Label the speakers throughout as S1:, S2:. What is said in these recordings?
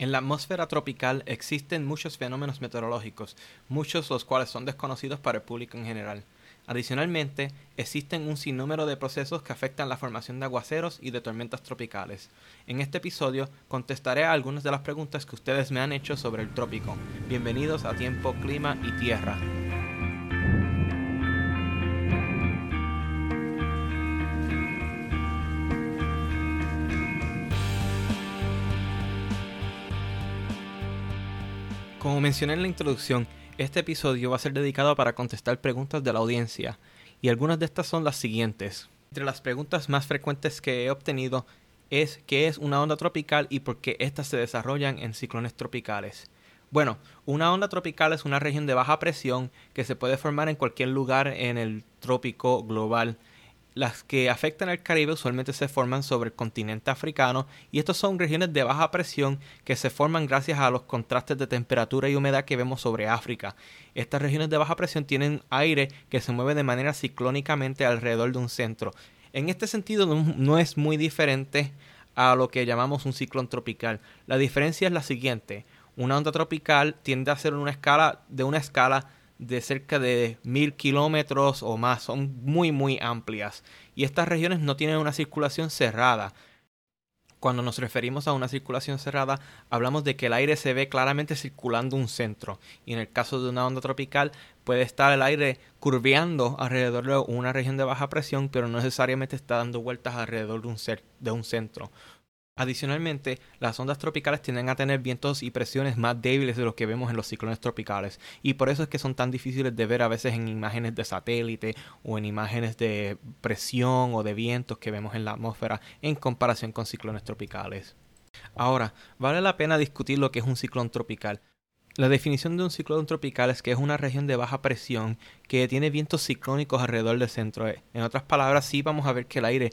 S1: En la atmósfera tropical existen muchos fenómenos meteorológicos, muchos los cuales son desconocidos para el público en general. Adicionalmente, existen un sinnúmero de procesos que afectan la formación de aguaceros y de tormentas tropicales. En este episodio contestaré a algunas de las preguntas que ustedes me han hecho sobre el trópico. Bienvenidos a Tiempo, Clima y Tierra. Como mencioné en la introducción, este episodio va a ser dedicado para contestar preguntas de la audiencia, y algunas de estas son las siguientes. Entre las preguntas más frecuentes que he obtenido es qué es una onda tropical y por qué éstas se desarrollan en ciclones tropicales. Bueno, una onda tropical es una región de baja presión que se puede formar en cualquier lugar en el trópico global las que afectan al Caribe usualmente se forman sobre el continente africano y estas son regiones de baja presión que se forman gracias a los contrastes de temperatura y humedad que vemos sobre África. Estas regiones de baja presión tienen aire que se mueve de manera ciclónicamente alrededor de un centro. En este sentido no, es muy diferente a lo que llamamos un ciclón tropical. La diferencia es la siguiente. Una onda tropical tiende a ser una escala de una escala de cerca de mil kilómetros o más, son muy muy amplias y estas regiones no tienen una circulación cerrada. Cuando nos referimos a una circulación cerrada, hablamos de que el aire se ve claramente circulando un centro y en el caso de una onda tropical puede estar el aire curveando alrededor de una región de baja presión, pero no necesariamente está dando vueltas alrededor de un, de un centro. Adicionalmente, las ondas tropicales tienden a tener vientos y presiones más débiles de los que vemos en los ciclones tropicales, y por eso es que son tan difíciles de ver a veces en imágenes de satélite o en imágenes de presión o de vientos que vemos en la atmósfera en comparación con ciclones tropicales. Ahora, vale la pena discutir lo que es un ciclón tropical, la definición de un ciclón tropical es que es una región de baja presión que tiene vientos ciclónicos alrededor del centro. En otras palabras, sí vamos a ver que el aire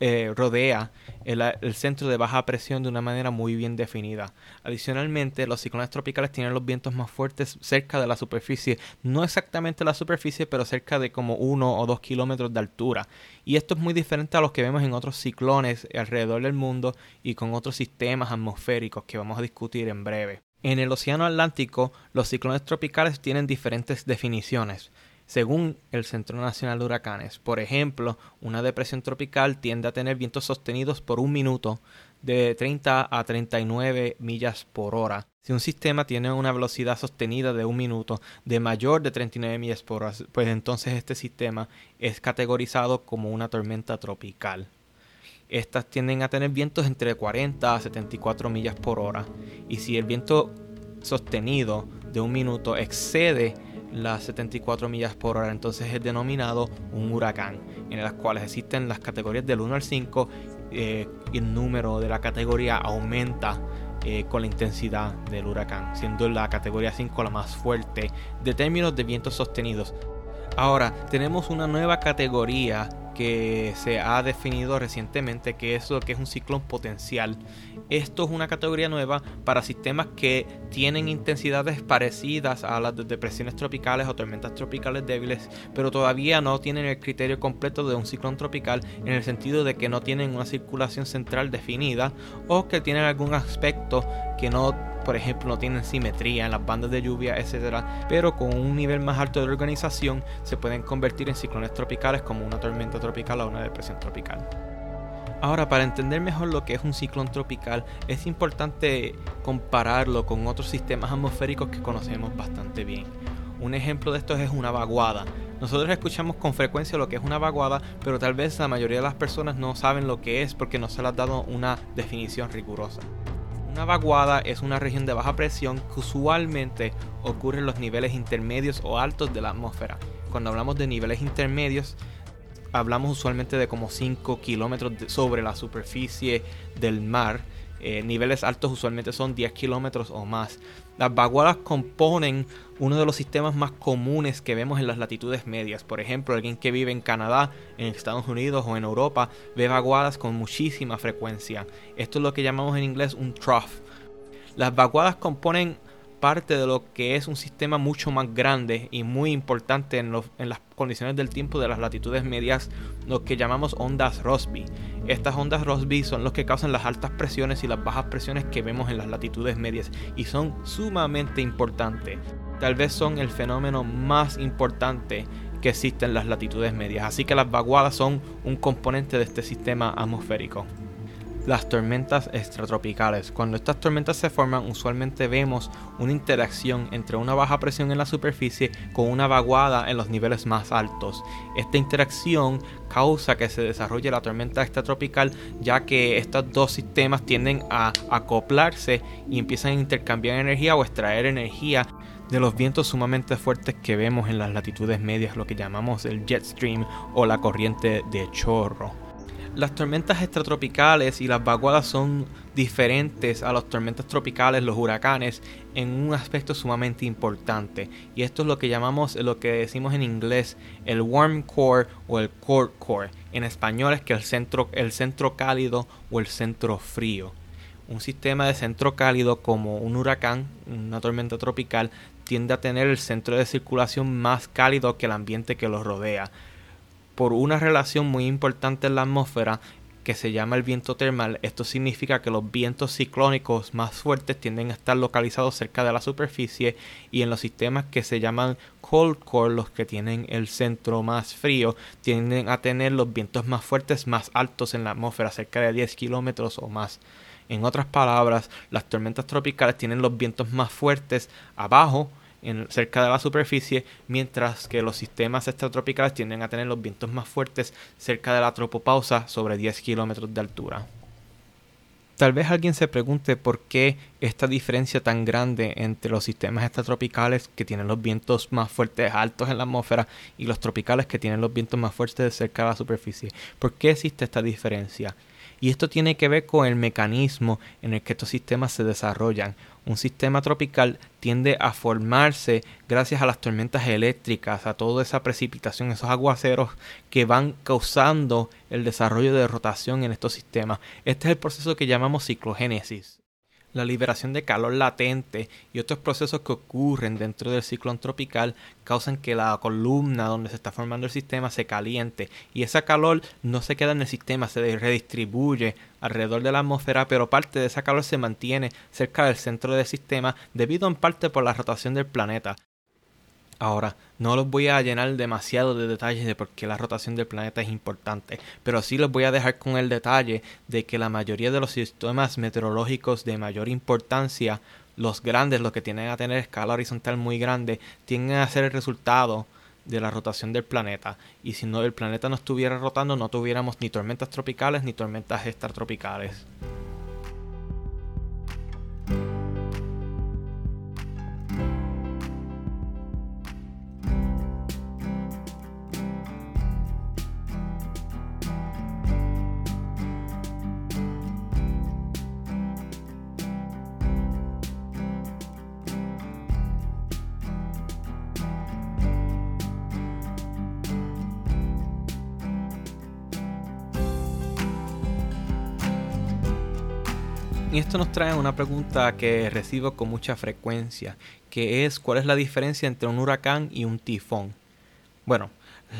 S1: eh, rodea el, centro de baja presión de una manera muy bien definida. Adicionalmente, los ciclones tropicales tienen los vientos más fuertes cerca de la superficie, no exactamente la superficie, pero cerca de como uno o dos kilómetros de altura. Y esto es muy diferente a los que vemos en otros ciclones alrededor del mundo y con otros sistemas atmosféricos que vamos a discutir en breve. En el Océano Atlántico, los ciclones tropicales tienen diferentes definiciones, según el Centro Nacional de Huracanes. Por ejemplo, una depresión tropical tiende a tener vientos sostenidos por un minuto de 30 a 39 millas por hora. Si un sistema tiene una velocidad sostenida de un minuto de mayor de 39 millas por hora, pues entonces este sistema es categorizado como una tormenta tropical. Estas tienden a tener vientos entre 40 a 74 millas por hora. Y si el viento sostenido de un minuto excede las 74 millas por hora, entonces es denominado un huracán, en las cuales existen las categorías del 1 al 5 eh, y el número de la categoría aumenta eh, con la intensidad del huracán, siendo la categoría 5 la más fuerte de términos de vientos sostenidos. Ahora, tenemos una nueva categoría que se ha definido recientemente, que es lo que es un ciclón potencial. Esto es una categoría nueva para sistemas que tienen intensidades parecidas a las de depresiones tropicales o tormentas tropicales débiles, pero todavía no tienen el criterio completo de un ciclón tropical en el sentido de que no tienen una circulación central definida o que tienen algún aspecto que no por ejemplo, no tienen simetría en las bandas de lluvia, etc. Pero con un nivel más alto de organización se pueden convertir en ciclones tropicales como una tormenta tropical o una depresión tropical. Ahora, para entender mejor lo que es un ciclón tropical, es importante compararlo con otros sistemas atmosféricos que conocemos bastante bien. Un ejemplo de esto es una vaguada. Nosotros escuchamos con frecuencia lo que es una vaguada, pero tal vez la mayoría de las personas no saben lo que es porque no se les ha dado una definición rigurosa. Una vaguada es una región de baja presión que usualmente ocurre en los niveles intermedios o altos de la atmósfera. Cuando hablamos de niveles intermedios, hablamos usualmente de como 5 kilómetros sobre la superficie del mar eh, niveles altos usualmente son 10 kilómetros o más. Las vaguadas componen uno de los sistemas más comunes que vemos en las latitudes medias. Por ejemplo, alguien que vive en Canadá, en Estados Unidos o en Europa ve vaguadas con muchísima frecuencia. Esto es lo que llamamos en inglés un trough. Las vaguadas componen parte de lo que es un sistema mucho más grande y muy importante en, las condiciones del tiempo de las latitudes medias, lo que llamamos ondas Rossby. Estas ondas Rossby son los que causan las altas presiones y las bajas presiones que vemos en las latitudes medias y son sumamente importantes. Tal vez son el fenómeno más importante que existe en las latitudes medias, así que las vaguadas son un componente de este sistema atmosférico las tormentas extratropicales. Cuando estas tormentas se forman, usualmente vemos una interacción entre una baja presión en la superficie con una vaguada en los niveles más altos. Esta interacción causa que se desarrolle la tormenta extratropical, ya que estos dos sistemas tienden a acoplarse y empiezan a intercambiar energía o extraer energía de los vientos sumamente fuertes que vemos en las latitudes medias, lo que llamamos el jet stream o la corriente de chorro. Las tormentas extratropicales y las vaguadas son diferentes a las tormentas tropicales, los huracanes, en un aspecto sumamente importante. Y esto es lo que llamamos, lo que decimos en inglés, el warm core o el cold core. En español es que el centro, el centro cálido o el centro frío. Un sistema de centro cálido como un huracán, una tormenta tropical, tiende a tener el centro de circulación más cálido que el ambiente que lo rodea por una relación muy importante en la atmósfera que se llama el viento termal. Esto significa que los vientos ciclónicos más fuertes tienden a estar localizados cerca de la superficie y en los sistemas que se llaman cold core, los que tienen el centro más frío, tienden a tener los vientos más fuertes más altos en la atmósfera, cerca de 10 kilómetros o más. En otras palabras, las tormentas tropicales tienen los vientos más fuertes abajo cerca de la superficie, mientras que los sistemas extratropicales tienden a tener los vientos más fuertes cerca de la tropopausa sobre 10 kilómetros de altura. Tal vez alguien se pregunte por qué esta diferencia tan grande entre los sistemas extratropicales que tienen los vientos más fuertes altos en la atmósfera y los tropicales que tienen los vientos más fuertes cerca de la superficie. ¿Por qué existe esta diferencia? Y esto tiene que ver con el mecanismo en el que estos sistemas se desarrollan. Un sistema tropical tiende a formarse gracias a las tormentas eléctricas, a toda esa precipitación, esos aguaceros que van causando el desarrollo de rotación en estos sistemas. Este es el proceso que llamamos ciclogénesis la liberación de calor latente y otros procesos que ocurren dentro del ciclón tropical causan que la columna donde se está formando el sistema se caliente y ese calor no se queda en el sistema, se redistribuye alrededor de la atmósfera, pero parte de ese calor se mantiene cerca del centro del sistema debido en parte por la rotación del planeta. Ahora, no los voy a llenar demasiado de detalles de por qué la rotación del planeta es importante, pero sí los voy a dejar con el detalle de que la mayoría de los sistemas meteorológicos de mayor importancia, los grandes, los que tienen a tener escala horizontal muy grande, tienden a ser el resultado de la rotación del planeta. Y si no el planeta no estuviera rotando, no tuviéramos ni tormentas tropicales ni tormentas extratropicales. Y esto nos trae una pregunta que recibo con mucha frecuencia, que es ¿cuál es la diferencia entre un huracán y un tifón? Bueno,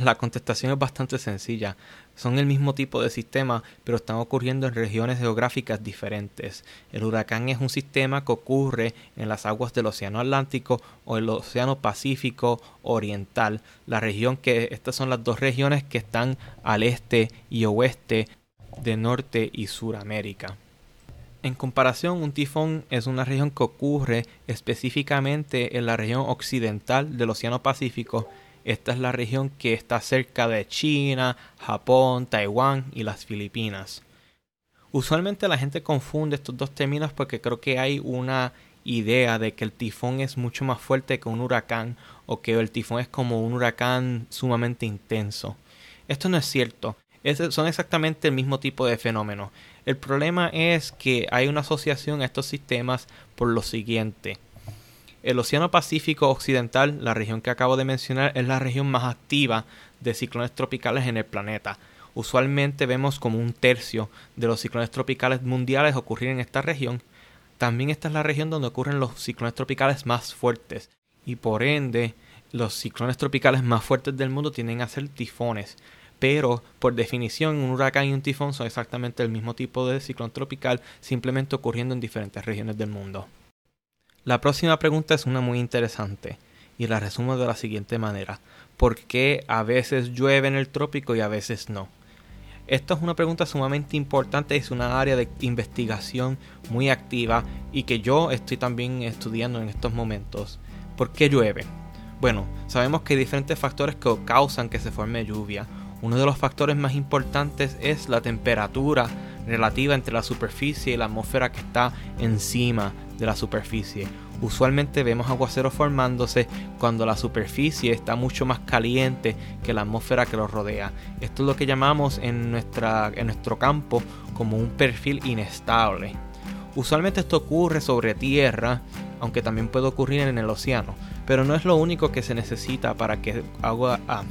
S1: la contestación es bastante sencilla. Son el mismo tipo de sistema, pero están ocurriendo en regiones geográficas diferentes. El huracán es un sistema que ocurre en las aguas del Océano Atlántico o el Océano Pacífico Oriental. La región que estas son las dos regiones que están al este y oeste de Norte y Suramérica. En comparación, un tifón es una región que ocurre específicamente en la región occidental del Océano Pacífico. Esta es la región que está cerca de China, Japón, Taiwán y las Filipinas. Usualmente la gente confunde estos dos términos porque creo que hay una idea de que el tifón es mucho más fuerte que un huracán o que el tifón es como un huracán sumamente intenso. Esto no es cierto son exactamente el mismo tipo de fenómeno. El problema es que hay una asociación a estos sistemas por lo siguiente. El Océano Pacífico Occidental, la región que acabo de mencionar, es la región más activa de ciclones tropicales en el planeta. Usualmente vemos como un tercio de los ciclones tropicales mundiales ocurrir en esta región. También esta es la región donde ocurren los ciclones tropicales más fuertes y por ende los ciclones tropicales más fuertes del mundo tienden a ser tifones. Pero por definición un huracán y un tifón son exactamente el mismo tipo de ciclón tropical, simplemente ocurriendo en diferentes regiones del mundo. La próxima pregunta es una muy interesante y la resumo de la siguiente manera. ¿Por qué a veces llueve en el trópico y a veces no? Esto es una pregunta sumamente importante, es una área de investigación muy activa y que yo estoy también estudiando en estos momentos. ¿Por qué llueve? Bueno, sabemos que hay diferentes factores que causan que se forme lluvia. Uno de los factores más importantes es la temperatura relativa entre la superficie y la atmósfera que está encima de la superficie. Usualmente vemos aguaceros formándose cuando la superficie está mucho más caliente que la atmósfera que lo rodea. Esto es lo que llamamos en, nuestra, en nuestro campo como un perfil inestable. Usualmente esto ocurre sobre tierra, aunque también puede ocurrir en el océano, pero no es lo único que se necesita para que, agua, ah,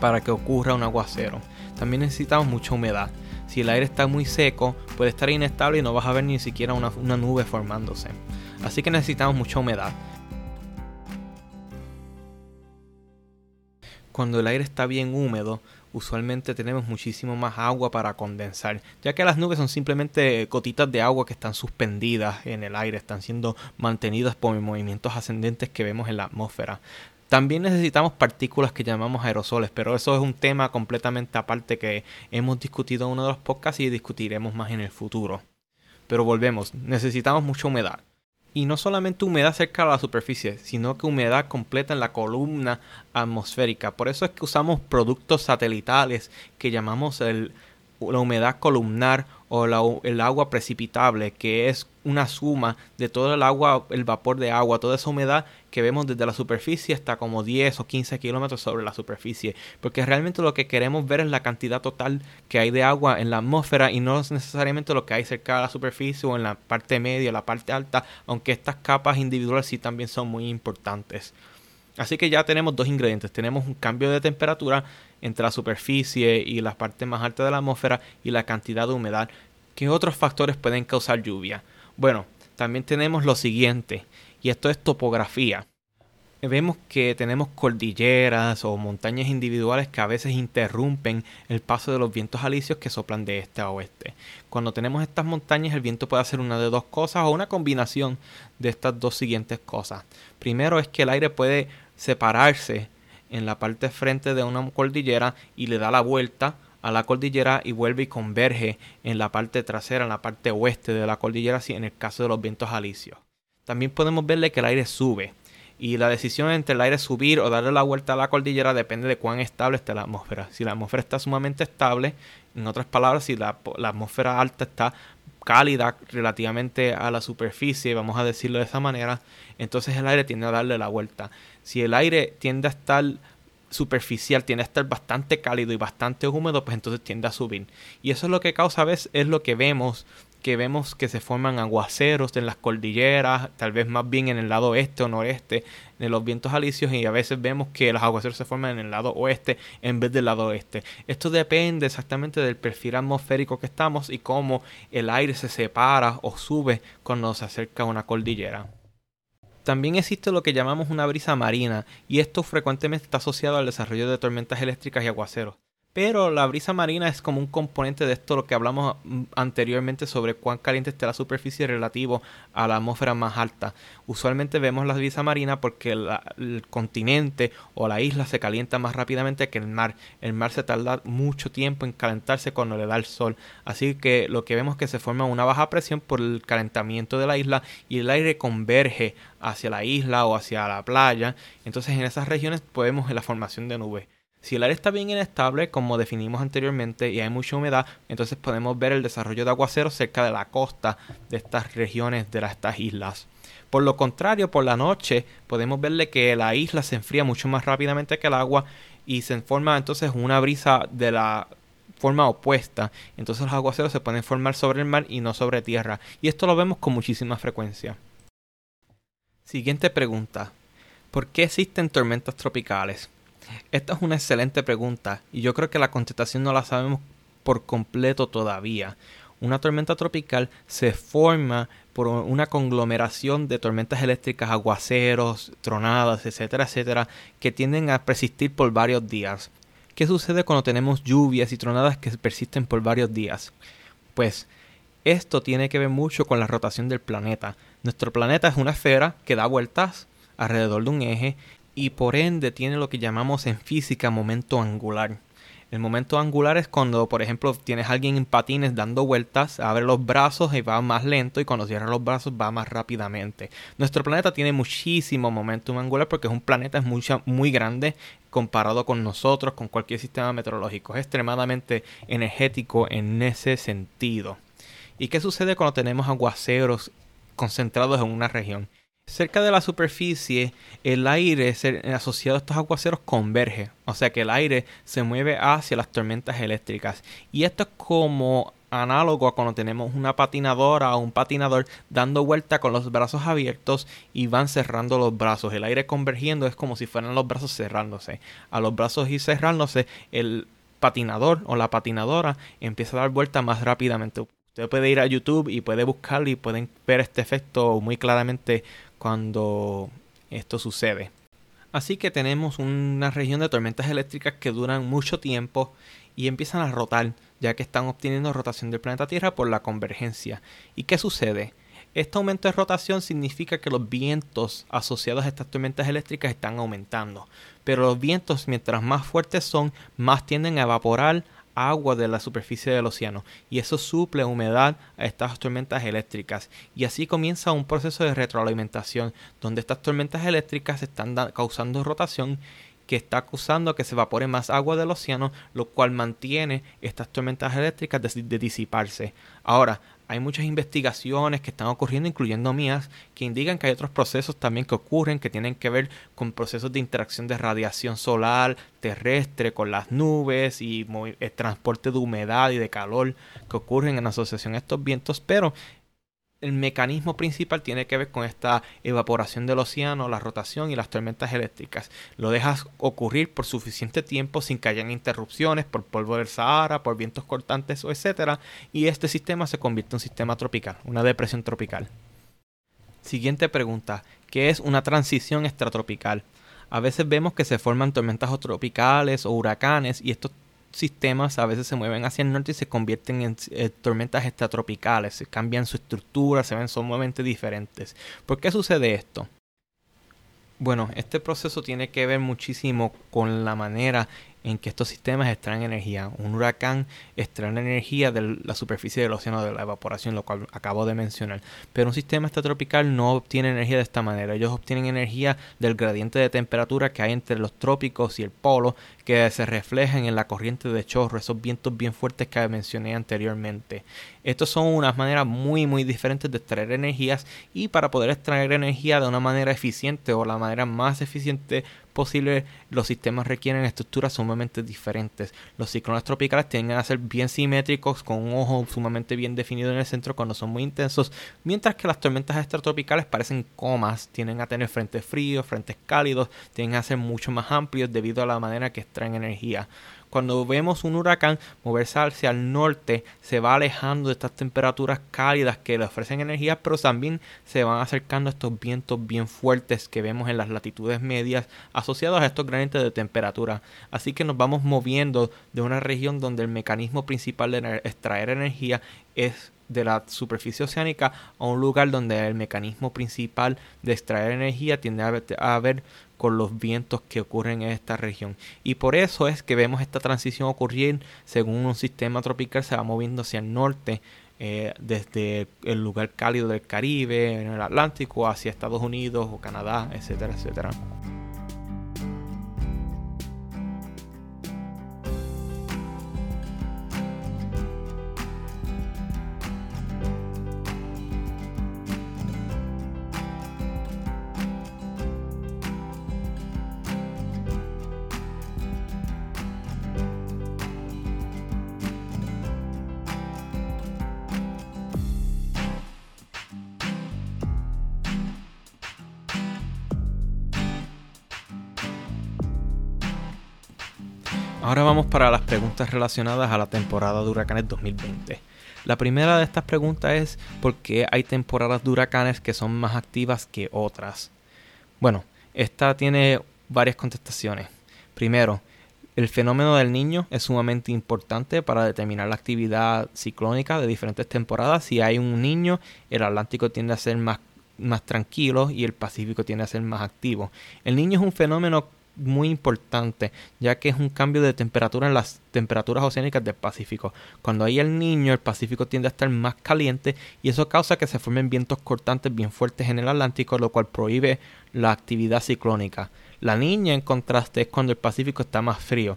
S1: para que ocurra un aguacero. También necesitamos mucha humedad. Si el aire está muy seco, puede estar inestable y no vas a ver ni siquiera una nube formándose así que necesitamos mucha humedad. Cuando el aire está bien húmedo, usualmente tenemos muchísimo más agua para condensar, ya que las nubes son simplemente gotitas de agua que están suspendidas en el aire, están siendo mantenidas por movimientos ascendentes que vemos en la atmósfera. También necesitamos partículas que llamamos aerosoles, pero eso es un tema completamente aparte que hemos discutido en uno de los podcasts y discutiremos más en el futuro. Pero volvemos, necesitamos mucha humedad y no solamente humedad cerca de la superficie, sino que humedad completa en la columna atmosférica. Por eso es que usamos productos satelitales que llamamos la humedad columnar o el agua precipitable, que es una suma de todo el agua, el vapor de agua, toda esa humedad que vemos desde la superficie hasta como 10 o 15 kilómetros sobre la superficie. Porque realmente lo que queremos ver es la cantidad total que hay de agua en la atmósfera y no necesariamente lo que hay cerca de la superficie o en la parte media, la parte alta, aunque estas capas individuales sí también son muy importantes. Así que ya tenemos dos ingredientes. Tenemos un cambio de temperatura entre la superficie y la parte más alta de la atmósfera y la cantidad de humedad. ¿Qué otros factores pueden causar lluvia? Bueno, también tenemos lo siguiente, y esto es topografía. Vemos que tenemos cordilleras o montañas individuales que a veces interrumpen el paso de los vientos alisios que soplan de este a oeste. Cuando tenemos estas montañas el viento puede hacer una de dos cosas o una combinación de estas dos siguientes cosas. Primero es que el aire puede separarse en la parte frente de una cordillera y le da la vuelta a la cordillera y vuelve y converge en la parte trasera, en la parte oeste de la cordillera, si en el caso de los vientos alisios. También podemos verle que el aire sube y la decisión entre el aire subir o darle la vuelta a la cordillera depende de cuán estable esté la atmósfera. Si la atmósfera está sumamente estable, en otras palabras, si la, atmósfera alta está cálida relativamente a la superficie, vamos a decirlo de esa manera, entonces el aire tiende a darle la vuelta. Si el aire tiende a estar superficial, tiende a estar bastante cálido y bastante húmedo, pues entonces tiende a subir. Y eso es lo que causa a veces, es lo que vemos que vemos que se forman aguaceros en las cordilleras, tal vez más bien en el lado oeste o noreste de los vientos alisios y a veces vemos que los aguaceros se forman en el lado oeste en vez del lado oeste. Esto depende exactamente del perfil atmosférico que estamos y cómo el aire se separa o sube cuando se acerca a una cordillera. También existe lo que llamamos una brisa marina y esto frecuentemente está asociado al desarrollo de tormentas eléctricas y aguaceros. Pero la brisa marina es como un componente de esto lo que hablamos mm, anteriormente sobre cuán caliente está la superficie relativo a la atmósfera más alta. Usualmente vemos la brisa marina porque el continente o la isla se calienta más rápidamente que el mar. El mar se tarda mucho tiempo en calentarse cuando le da el sol. Así que lo que vemos es que se forma una baja presión por el calentamiento de la isla y el aire converge hacia la isla o hacia la playa. Entonces en esas regiones podemos la formación de nubes. Si el aire está bien inestable, como definimos anteriormente, y hay mucha humedad, entonces podemos ver el desarrollo de aguaceros cerca de la costa de estas regiones, de estas islas. Por lo contrario, por la noche podemos verle que la isla se enfría mucho más rápidamente que el agua y se forma entonces una brisa de la forma opuesta. Entonces los aguaceros se pueden formar sobre el mar y no sobre tierra. Y esto lo vemos con muchísima frecuencia. Siguiente pregunta. ¿Por qué existen tormentas tropicales? Esta es una excelente pregunta y yo creo que la contestación no la sabemos por completo todavía. Una tormenta tropical se forma por una conglomeración de tormentas eléctricas, aguaceros, tronadas, etcétera, etcétera, que tienden a persistir por varios días. ¿Qué sucede cuando tenemos lluvias y tronadas que persisten por varios días? Pues esto tiene que ver mucho con la rotación del planeta. Nuestro planeta es una esfera que da vueltas alrededor de un eje y por ende tiene lo que llamamos en física momento angular. El momento angular es cuando, por ejemplo, tienes a alguien en patines dando vueltas, abre los brazos y va más lento y cuando cierra los brazos va más rápidamente. Nuestro planeta tiene muchísimo momento angular porque es un planeta muy, muy grande comparado con nosotros, con cualquier sistema meteorológico. Es extremadamente energético en ese sentido. ¿Y qué sucede cuando tenemos aguaceros concentrados en una región? Cerca de la superficie, el aire asociado a estos aguaceros converge, o sea que el aire se mueve hacia las tormentas eléctricas. Y esto es como análogo a cuando tenemos una patinadora o un patinador dando vuelta con los brazos abiertos y van cerrando los brazos. El aire convergiendo es como si fueran los brazos cerrándose. A los brazos y cerrándose, el patinador o la patinadora empieza a dar vuelta más rápidamente. Usted puede ir a YouTube y puede buscarlo y pueden ver este efecto muy claramente cuando esto sucede. Así que tenemos una región de tormentas eléctricas que duran mucho tiempo y empiezan a rotar, ya que están obteniendo rotación del planeta Tierra por la convergencia. ¿Y qué sucede? Este aumento de rotación significa que los vientos asociados a estas tormentas eléctricas están aumentando, pero los vientos mientras más fuertes son, más tienden a evaporar agua de la superficie del océano y eso suple humedad a estas tormentas eléctricas y así comienza un proceso de retroalimentación donde estas tormentas eléctricas están causando rotación que está causando que se evapore más agua del océano, lo cual mantiene estas tormentas eléctricas de disiparse. Ahora, hay muchas investigaciones que están ocurriendo, incluyendo mías, que indican que hay otros procesos también que ocurren que tienen que ver con procesos de interacción de radiación solar, terrestre, con las nubes y el transporte de humedad y de calor que ocurren en asociación a estos vientos, pero el mecanismo principal tiene que ver con esta evaporación del océano, la rotación y las tormentas eléctricas. Lo dejas ocurrir por suficiente tiempo sin que hayan interrupciones por polvo del Sahara, por vientos cortantes o etcétera, y este sistema se convierte en un sistema tropical, una depresión tropical. Siguiente pregunta, ¿qué es una transición extratropical? A veces vemos que se forman tormentas tropicales o huracanes y estos sistemas a veces se mueven hacia el norte y se convierten en eh, tormentas extratropicales, cambian su estructura, se ven sumamente diferentes. ¿Por qué sucede esto? Bueno, este proceso tiene que ver muchísimo con la manera en que estos sistemas extraen energía. Un huracán extrae energía de la superficie del océano de la evaporación, lo cual acabo de mencionar. Pero un sistema extratropical no obtiene energía de esta manera. Ellos obtienen energía del gradiente de temperatura que hay entre los trópicos y el polo, que se reflejan en la corriente de chorro, esos vientos bien fuertes que mencioné anteriormente. Estos son unas maneras muy muy diferentes de extraer energías y para poder extraer energía de una manera eficiente o la manera más eficiente posible, los sistemas requieren estructuras sumamente diferentes. Los ciclones tropicales tienden a ser bien simétricos, con un ojo sumamente bien definido en el centro cuando son muy intensos, mientras que las tormentas extratropicales parecen comas, tienden a tener frentes fríos, frentes cálidos, tienden a ser mucho más amplios debido a la manera que extraen energía cuando vemos un huracán moverse hacia el norte, se va alejando de estas temperaturas cálidas que le ofrecen energía, pero también se van acercando a estos vientos bien fuertes que vemos en las latitudes medias asociados a estos gradientes de temperatura. Así que nos vamos moviendo de una región donde el mecanismo principal de extraer energía es de la superficie oceánica a un lugar donde el mecanismo principal de extraer energía tiende a ver, con los vientos que ocurren en esta región. Y por eso es que vemos esta transición ocurrir según un sistema tropical se va moviendo hacia el norte eh, desde el lugar cálido del Caribe, en el Atlántico, hacia Estados Unidos o Canadá, etcétera, etcétera. Ahora vamos para las preguntas relacionadas a la temporada de huracanes 2020. La primera de estas preguntas es por qué hay temporadas de huracanes que son más activas que otras. Bueno, esta tiene varias contestaciones. Primero, el fenómeno del niño es sumamente importante para determinar la actividad ciclónica de diferentes temporadas. Si hay un niño, el Atlántico tiende a ser más, más tranquilo y el Pacífico tiende a ser más activo. El niño es un fenómeno muy importante, ya que es un cambio de temperatura en las temperaturas oceánicas del Pacífico. Cuando hay el niño, el Pacífico tiende a estar más caliente y eso causa que se formen vientos cortantes bien fuertes en el Atlántico, lo cual prohíbe la actividad ciclónica. La niña, en contraste, es cuando el Pacífico está más frío.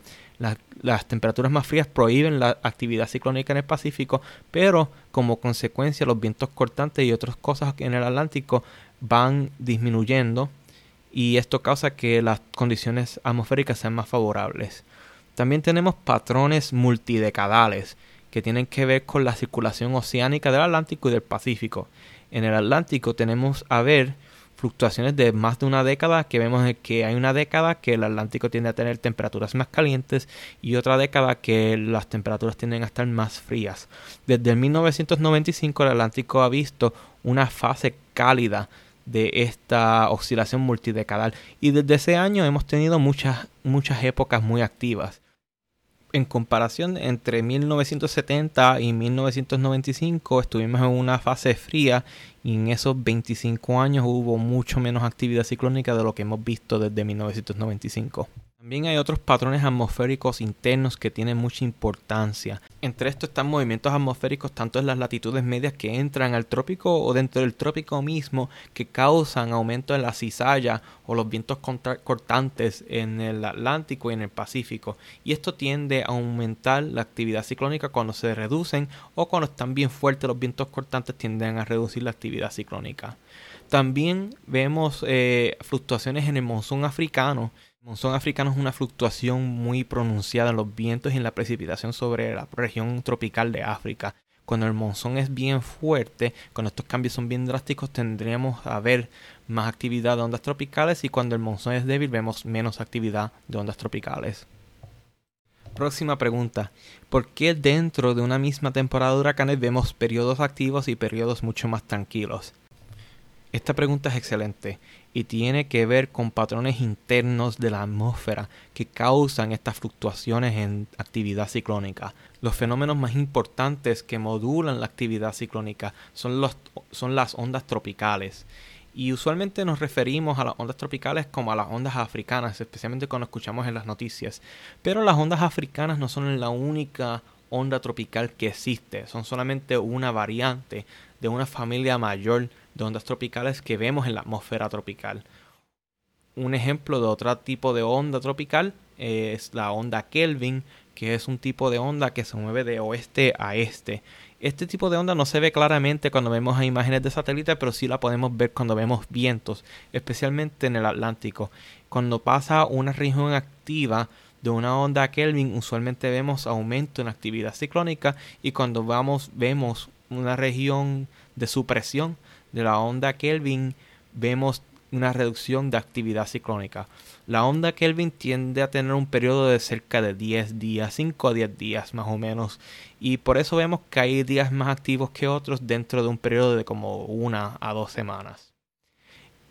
S1: las temperaturas más frías prohíben la actividad ciclónica en el Pacífico, pero como consecuencia los vientos cortantes y otras cosas en el Atlántico van disminuyendo y esto causa que las condiciones atmosféricas sean más favorables. También tenemos patrones multidecadales que tienen que ver con la circulación oceánica del Atlántico y del Pacífico. En el Atlántico tenemos a ver fluctuaciones de más de una década que vemos que hay una década que el Atlántico tiende a tener temperaturas más calientes y otra década que las temperaturas tienden a estar más frías. Desde el 1995 el Atlántico ha visto una fase cálida de esta oscilación multidecadal y desde ese año hemos tenido muchas muchas épocas muy activas en comparación entre 1970 y 1995 estuvimos en una fase fría y en esos 25 años hubo mucho menos actividad ciclónica de lo que hemos visto desde 1995. También hay otros patrones atmosféricos internos que tienen mucha importancia. Entre estos están movimientos atmosféricos tanto en las latitudes medias que entran al trópico o dentro del trópico mismo que causan aumento en la cizalla o los vientos cortantes en el Atlántico y en el Pacífico. Y esto tiende a aumentar la actividad ciclónica cuando se reducen o cuando están bien fuertes los vientos cortantes tienden a reducir la actividad ciclónica. También vemos eh, fluctuaciones en el monzón africano monzón africano es una fluctuación muy pronunciada en los vientos y en la precipitación sobre la región tropical de África. Cuando el monzón es bien fuerte, cuando estos cambios son bien drásticos, tendríamos a ver más actividad de ondas tropicales y cuando el monzón es débil vemos menos actividad de ondas tropicales. Próxima pregunta. ¿Por qué dentro de una misma temporada de huracanes vemos periodos activos y periodos mucho más tranquilos? Esta pregunta es excelente y tiene que ver con patrones internos de la atmósfera que causan estas fluctuaciones en actividad ciclónica. Los fenómenos más importantes que modulan la actividad ciclónica son, los, son las ondas tropicales. Y usualmente nos referimos a las ondas tropicales como a las ondas africanas, especialmente cuando escuchamos en las noticias. Pero las ondas africanas no son la única onda tropical que existe, son solamente una variante de una familia mayor de ondas tropicales que vemos en la atmósfera tropical. Un ejemplo de otro tipo de onda tropical es la onda Kelvin, que es un tipo de onda que se mueve de oeste a este. Este tipo de onda no se ve claramente cuando vemos imágenes de satélite, pero sí la podemos ver cuando vemos vientos, especialmente en el Atlántico. Cuando pasa una región activa de una onda Kelvin, usualmente vemos aumento en actividad ciclónica y cuando vamos vemos una región de supresión de la onda Kelvin vemos una reducción de actividad ciclónica. La onda Kelvin tiende a tener un periodo de cerca de 10 días, 5 a 10 días más o menos, y por eso vemos que hay días más activos que otros dentro de un periodo de como una a dos semanas.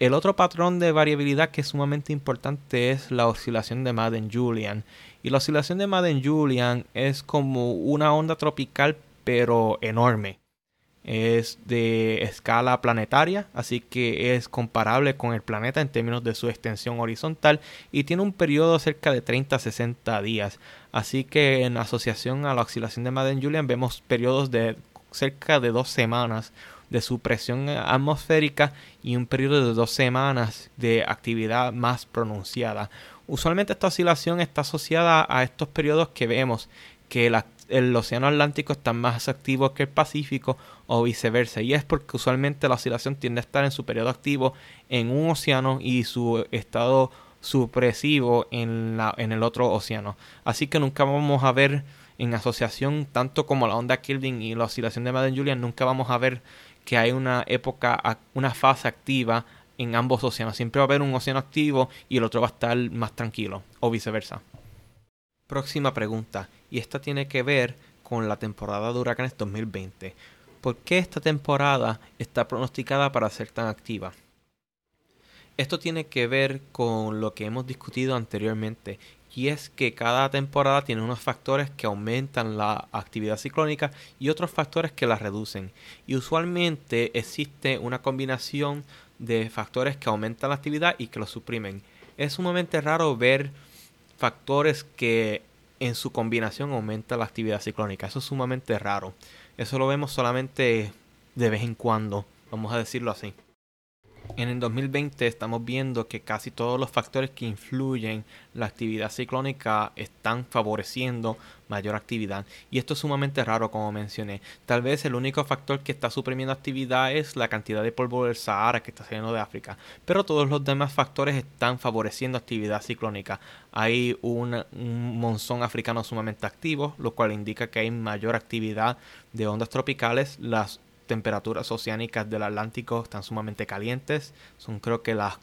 S1: El otro patrón de variabilidad que es sumamente importante es la oscilación de Madden-Julian. Y la oscilación de Madden-Julian es como una onda tropical pero enorme es de escala planetaria, así que es comparable con el planeta en términos de su extensión horizontal y tiene un periodo cerca de 30 a 60 días. Así que en asociación a la oscilación de Madden-Julian vemos periodos de cerca de dos semanas de supresión atmosférica y un periodo de dos semanas de actividad más pronunciada. Usualmente esta oscilación está asociada a estos periodos que vemos que la el océano Atlántico está más activo que el Pacífico o viceversa. Y es porque usualmente la oscilación tiende a estar en su periodo activo en un océano y su estado supresivo en, la, en el otro océano. Así que nunca vamos a ver en asociación, tanto como la onda Kelvin y la oscilación de Madden-Julian, nunca vamos a ver que hay una época, una fase activa en ambos océanos. Siempre va a haber un océano activo y el otro va a estar más tranquilo, o viceversa. Próxima pregunta, y esta tiene que ver con la temporada de huracanes 2020. ¿Por qué esta temporada está pronosticada para ser tan activa? Esto tiene que ver con lo que hemos discutido anteriormente y es que cada temporada tiene unos factores que aumentan la actividad ciclónica y otros factores que la reducen. Y usualmente existe una combinación de factores que aumentan la actividad y que lo suprimen. Es sumamente raro ver factores que en su combinación aumentan la actividad ciclónica. Eso es sumamente raro. Eso lo vemos solamente de vez en cuando, vamos a decirlo así en el 2020 estamos viendo que casi todos los factores que influyen la actividad ciclónica están favoreciendo mayor actividad. Y esto es sumamente raro, como mencioné. Tal vez el único factor que está suprimiendo actividad es la cantidad de polvo del Sahara que está saliendo de África. Pero todos los demás factores están favoreciendo actividad ciclónica. Hay un, un monzón africano sumamente activo, lo cual indica que hay mayor actividad de ondas tropicales. Las temperaturas oceánicas del Atlántico están sumamente calientes. Son creo que la,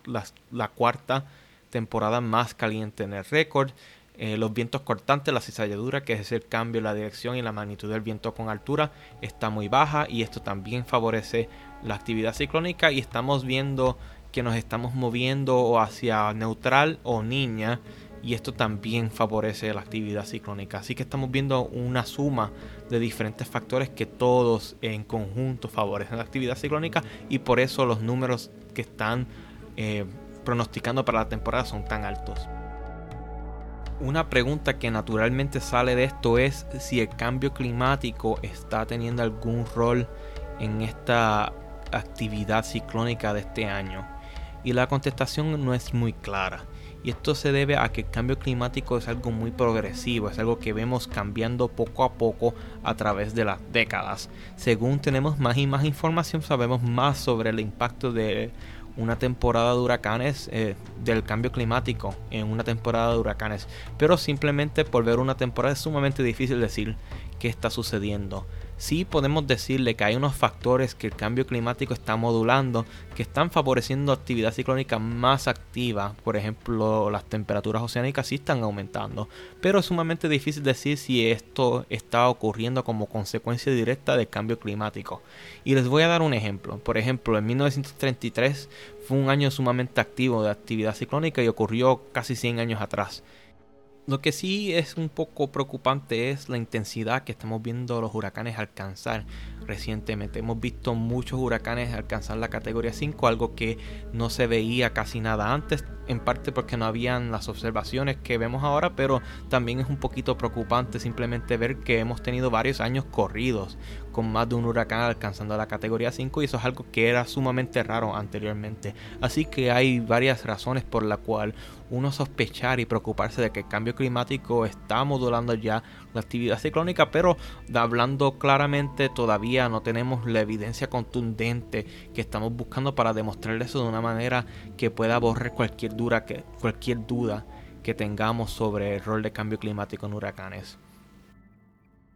S1: cuarta temporada más caliente en el récord. Eh, los vientos cortantes, la cizalladura, que es el cambio en la dirección y la magnitud del viento con altura, está muy baja y esto también favorece la actividad ciclónica y estamos viendo que nos estamos moviendo hacia neutral o niña y esto también favorece la actividad ciclónica. Así que estamos viendo una suma de diferentes factores que todos en conjunto favorecen la actividad ciclónica y por eso los números que están eh, pronosticando para la temporada son tan altos. Una pregunta que naturalmente sale de esto es si el cambio climático está teniendo algún rol en esta actividad ciclónica de este año. Y la contestación no es muy clara. Y esto se debe a que el cambio climático es algo muy progresivo, es algo que vemos cambiando poco a poco a través de las décadas. Según tenemos más y más información, sabemos más sobre el impacto de una temporada de huracanes, eh, del cambio climático en una temporada de huracanes. Pero simplemente por ver una temporada es sumamente difícil decir qué está sucediendo sí podemos decirle que hay unos factores que el cambio climático está modulando que están favoreciendo actividad ciclónica más activa. Por ejemplo, las temperaturas oceánicas sí están aumentando. Pero es sumamente difícil decir si esto está ocurriendo como consecuencia directa del cambio climático. Y les voy a dar un ejemplo. Por ejemplo, en 1933 fue un año sumamente activo de actividad ciclónica y ocurrió casi 100 años atrás. Lo que sí es un poco preocupante es la intensidad que estamos viendo los huracanes alcanzar recientemente. Hemos visto muchos huracanes alcanzar la categoría 5, algo que no se veía casi nada antes, en parte porque no habían las observaciones que vemos ahora, pero también es un poquito preocupante simplemente ver que hemos tenido varios años corridos con más de un huracán alcanzando la categoría 5 y eso es algo que era sumamente raro anteriormente. Así que hay varias razones por la cual uno sospechar y preocuparse de que el cambio climático está modulando ya la actividad ciclónica, pero hablando claramente todavía no tenemos la evidencia contundente que estamos buscando para demostrar eso de una manera que pueda borrar cualquier cualquier duda que tengamos sobre el rol de cambio climático en huracanes.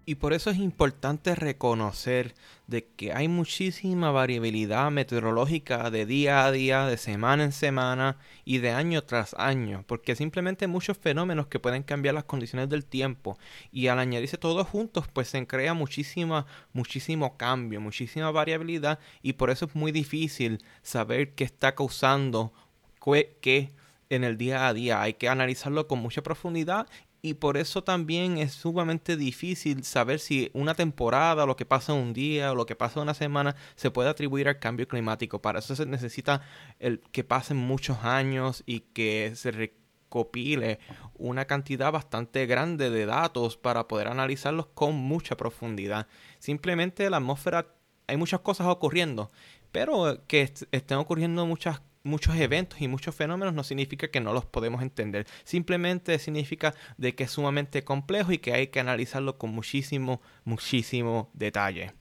S1: Y por eso es importante reconocer de que hay muchísima variabilidad meteorológica de día a día, de semana en semana y de año tras año, porque simplemente hay muchos fenómenos que pueden cambiar las condiciones del tiempo y al añadirse todos juntos pues se crea muchísima muchísimo cambio, muchísima variabilidad y por eso es muy difícil saber qué está causando qué en el día a día. Hay que analizarlo con mucha profundidad y por eso también es sumamente difícil saber si una temporada, lo que pasa un día o lo que pasa una semana se puede atribuir al cambio climático. Para eso se necesita el que pasen muchos años y que se recopile una cantidad bastante grande de datos para poder analizarlos con mucha profundidad. Simplemente la atmósfera hay muchas cosas ocurriendo, pero que estén ocurriendo muchas muchos eventos y muchos fenómenos no significa que no los podemos entender. Simplemente significa de que es sumamente complejo y que hay que analizarlo con muchísimo, muchísimo detalle.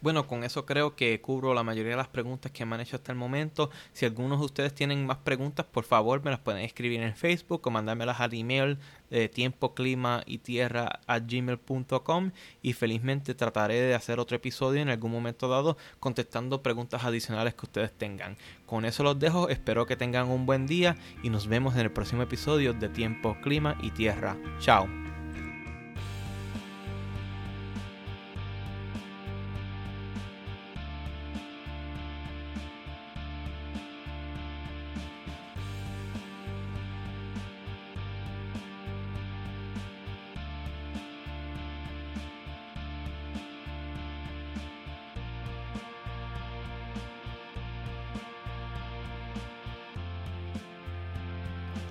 S1: Bueno, con eso creo que cubro la mayoría de las preguntas que me han hecho hasta el momento. Si algunos de ustedes tienen más preguntas, por favor me las pueden escribir en Facebook o mandármelas al email de tiempo, clima y tierra a gmail.com y felizmente trataré de hacer otro episodio en algún momento dado contestando preguntas adicionales que ustedes tengan. Con eso los dejo, espero que tengan un buen día y nos vemos en el próximo episodio de tiempo, clima y tierra. Chao.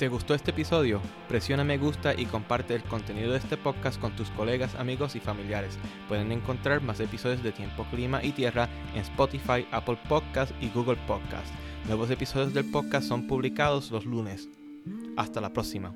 S1: ¿Te gustó este episodio? Presiona me gusta y comparte el contenido de este podcast con tus colegas, amigos y familiares. Pueden encontrar más episodios de Tiempo, Clima y Tierra en Spotify, Apple Podcast y Google Podcast. Nuevos episodios del podcast son publicados los lunes. Hasta la próxima.